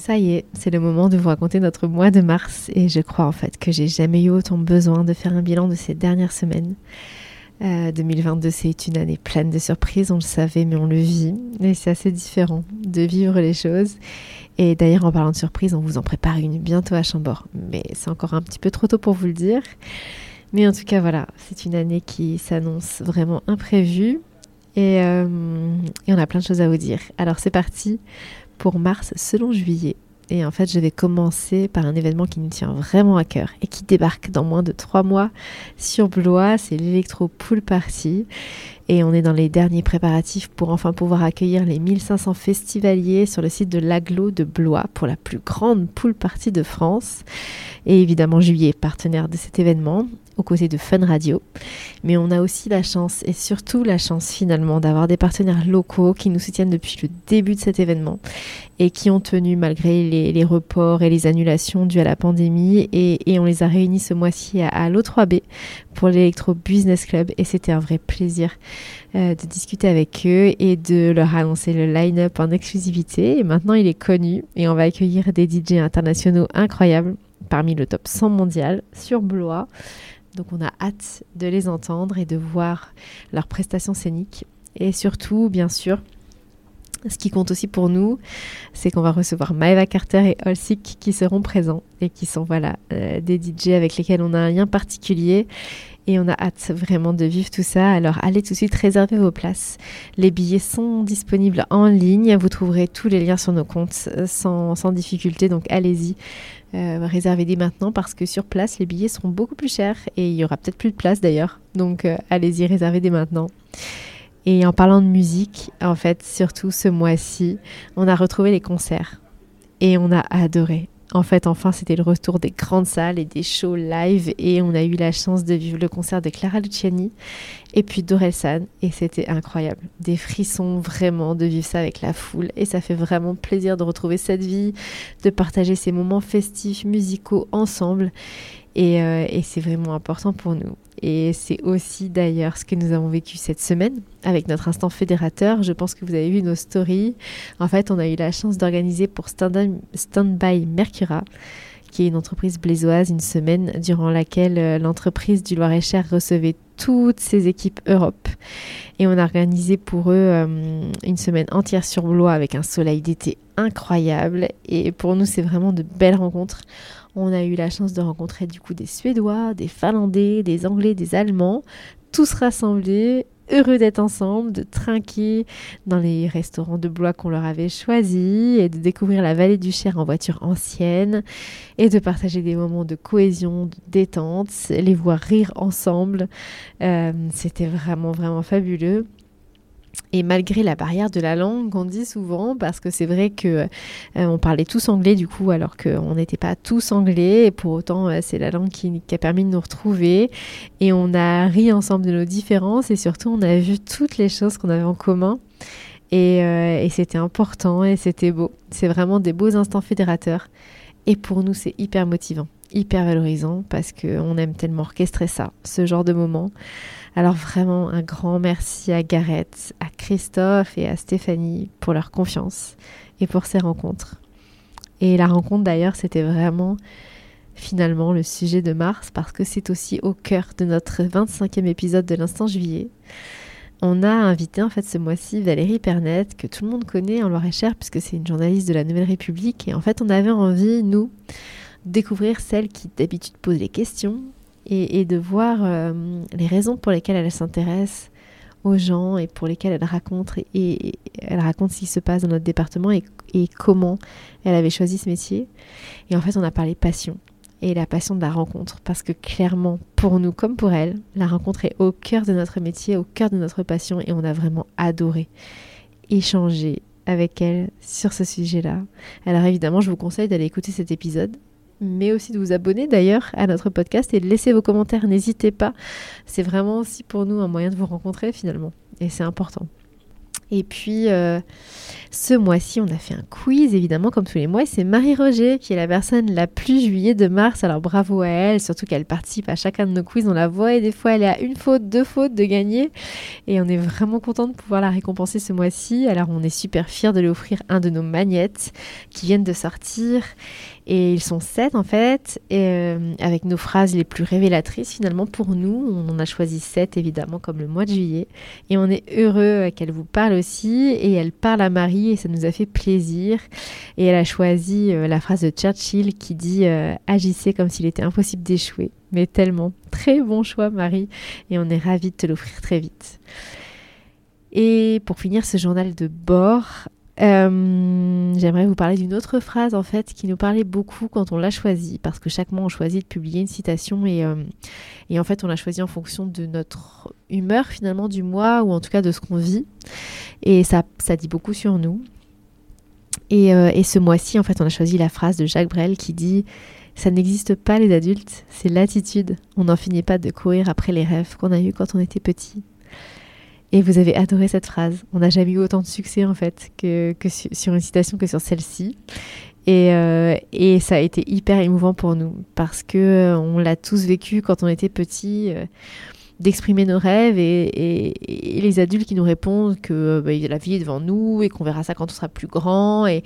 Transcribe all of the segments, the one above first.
Ça y est, c'est le moment de vous raconter notre mois de mars et je crois en fait que j'ai jamais eu autant besoin de faire un bilan de ces dernières semaines. 2022, euh, c'est une année pleine de surprises, on le savait, mais on le vit. Et c'est assez différent de vivre les choses. Et d'ailleurs, en parlant de surprises, on vous en prépare une bientôt à Chambord. Mais c'est encore un petit peu trop tôt pour vous le dire. Mais en tout cas, voilà, c'est une année qui s'annonce vraiment imprévue. Et, euh, et on a plein de choses à vous dire. Alors c'est parti pour mars selon juillet. Et en fait, je vais commencer par un événement qui nous tient vraiment à cœur et qui débarque dans moins de trois mois sur Blois. C'est l'Electro Pool Party. Et on est dans les derniers préparatifs pour enfin pouvoir accueillir les 1500 festivaliers sur le site de l'Aglo de Blois pour la plus grande pool party de France. Et évidemment, Juillet partenaire de cet événement aux côtés de Fun Radio. Mais on a aussi la chance, et surtout la chance finalement, d'avoir des partenaires locaux qui nous soutiennent depuis le début de cet événement et qui ont tenu malgré les, reports et les annulations dues à la pandémie. Et, on les a réunis ce mois-ci à, l'O3B pour l'Electro Business Club. Et c'était un vrai plaisir euh, de discuter avec eux et de leur annoncer le line-up en exclusivité. Et maintenant, il est connu et on va accueillir des DJ internationaux incroyables parmi le top 100 mondial sur Blois. Donc on a hâte de les entendre et de voir leurs prestations scéniques. Et surtout, bien sûr, ce qui compte aussi pour nous, c'est qu'on va recevoir Maeva Carter et Olsik qui seront présents et qui sont voilà euh, des DJ avec lesquels on a un lien particulier et on a hâte vraiment de vivre tout ça. Alors allez tout de suite réserver vos places. Les billets sont disponibles en ligne. Vous trouverez tous les liens sur nos comptes euh, sans, sans difficulté. Donc allez-y, euh, réservez dès maintenant parce que sur place, les billets seront beaucoup plus chers et il y aura peut-être plus de place d'ailleurs. Donc euh, allez-y, réservez dès maintenant. Et en parlant de musique, en fait, surtout ce mois-ci, on a retrouvé les concerts et on a adoré. En fait, enfin, c'était le retour des grandes salles et des shows live et on a eu la chance de vivre le concert de Clara Luciani et puis d'Orelsan et c'était incroyable. Des frissons vraiment de vivre ça avec la foule et ça fait vraiment plaisir de retrouver cette vie, de partager ces moments festifs, musicaux ensemble et, euh, et c'est vraiment important pour nous. Et c'est aussi d'ailleurs ce que nous avons vécu cette semaine avec notre instant fédérateur. Je pense que vous avez vu nos stories. En fait, on a eu la chance d'organiser pour Standby Mercura, qui est une entreprise blésoise, une semaine durant laquelle euh, l'entreprise du Loir-et-Cher recevait toutes ses équipes Europe. Et on a organisé pour eux euh, une semaine entière sur Blois avec un soleil d'été incroyable. Et pour nous, c'est vraiment de belles rencontres. On a eu la chance de rencontrer du coup des Suédois, des Finlandais, des Anglais, des Allemands, tous rassemblés, heureux d'être ensemble, de trinquer dans les restaurants de Blois qu'on leur avait choisis et de découvrir la vallée du Cher en voiture ancienne et de partager des moments de cohésion, de détente, les voir rire ensemble. Euh, c'était vraiment, vraiment fabuleux. Et malgré la barrière de la langue qu'on dit souvent, parce que c'est vrai que euh, on parlait tous anglais du coup, alors qu'on n'était pas tous anglais, et pour autant euh, c'est la langue qui, a permis de nous retrouver, et on a ri ensemble de nos différences, et surtout on a vu toutes les choses qu'on avait en commun, et, euh, et c'était important, et c'était beau. C'est vraiment des beaux instants fédérateurs, et pour nous c'est hyper motivant, hyper valorisant, parce qu'on aime tellement orchestrer ça, ce genre de moment. Alors vraiment un grand merci à Gareth, à Christophe et à Stéphanie pour leur confiance et pour ces rencontres. Et la rencontre d'ailleurs, c'était vraiment finalement le sujet de mars parce que c'est aussi au cœur de notre 25e épisode de l'Instant Juillet. On a invité en fait ce mois-ci Valérie Pernet, que tout le monde connaît en Loire-et-Cher puisque c'est une journaliste de la Nouvelle République. Et en fait, on avait envie, nous, découvrir celle qui d'habitude pose les questions, et, de voir euh, les raisons pour lesquelles elle s'intéresse aux gens et pour lesquelles elle raconte et, elle raconte ce qui se passe dans notre département et, comment elle avait choisi ce métier. Et en fait, on a parlé passion. et la passion de la rencontre. Parce que clairement, pour nous comme pour elle, la rencontre est au cœur de notre métier, au cœur de notre passion et on a vraiment adoré échanger avec elle sur ce sujet-là. Alors évidemment, je vous conseille d'aller écouter cet épisode mais aussi de vous abonner d'ailleurs à notre podcast et de laisser vos commentaires. N'hésitez pas. C'est vraiment aussi pour nous un moyen de vous rencontrer finalement. Et c'est important. Et puis, euh, ce mois-ci, on a fait un quiz, évidemment, comme tous les mois. C'est Marie-Roger qui est la personne la plus juillet de mars. Alors, bravo à elle, surtout qu'elle participe à chacun de nos quiz. On la voit et des fois, elle est à une faute, deux fautes de gagner. Et on est vraiment content de pouvoir la récompenser ce mois-ci. Alors, on est super fiers de lui offrir un de nos magnettes qui viennent de sortir. Et ils sont sept en fait, euh, avec nos phrases les plus révélatrices finalement pour nous. On en a choisi sept évidemment comme le mois de juillet. Et on est heureux qu'elle vous parle Et elle parle à Marie et ça nous a fait plaisir. Et elle a choisi euh, la phrase de Churchill qui dit euh, Agissez comme s'il était impossible d'échouer. Mais tellement. Très bon choix Marie. Et on est ravis de te l'offrir très vite. Et pour finir ce journal de bord, euh, j'aimerais vous parler d'une autre phrase en fait qui nous parlait beaucoup quand on l'a choisie parce que chaque mois on choisit de publier une citation et, euh, et en fait on l'a choisie en fonction de notre humeur finalement du mois ou en tout cas de ce qu'on vit et ça, ça dit beaucoup sur nous. Et, euh, et ce mois-ci en fait on a choisi la phrase de Jacques Brel qui dit ça n'existe pas les adultes, c'est l'attitude. On n'en finit pas de courir après les rêves qu'on a eus quand on était petit. Et vous avez adoré cette phrase. On n'a jamais eu autant de succès en fait que, sur une citation que sur celle-ci. Et, euh, et, ça a été hyper émouvant pour nous parce que euh, on l'a tous vécu quand on était petit. Euh, d'exprimer nos rêves et, les adultes qui nous répondent que bah, la vie est devant nous et qu'on verra ça quand on sera plus grand et,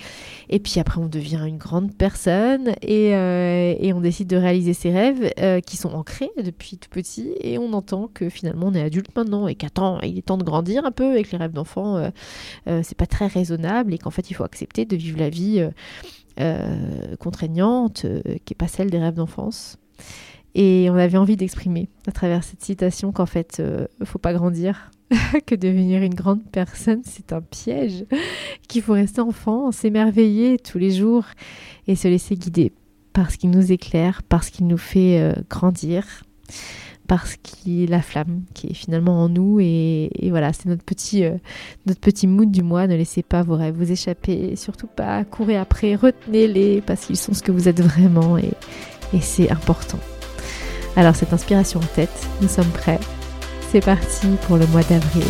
et puis après on devient une grande personne et, euh, on décide de réaliser ses rêves euh, qui sont ancrés depuis tout petit et on entend que finalement on est adulte maintenant et qu'attends il est temps de grandir un peu avec les rêves d'enfant euh, c'est pas très raisonnable et qu'en fait il faut accepter de vivre la vie contraignante qui est pas celle des rêves d'enfance. Et on avait envie d'exprimer à travers cette citation qu'en fait, euh, faut pas grandir, que devenir une grande personne, c'est un piège, qu'il faut rester enfant, s'émerveiller tous les jours et se laisser guider parce qu'il nous éclaire, parce qu'il nous fait euh, grandir, parce qu'il la flamme qui est finalement en nous. Et, voilà, c'est notre petit, euh, notre petit mood du mois. Ne laissez pas vos rêves vous échapper, surtout pas courir après, retenez-les parce qu'ils sont ce que vous êtes vraiment et c'est important. Alors cette inspiration en tête, nous sommes prêts. C'est parti pour le mois d'avril.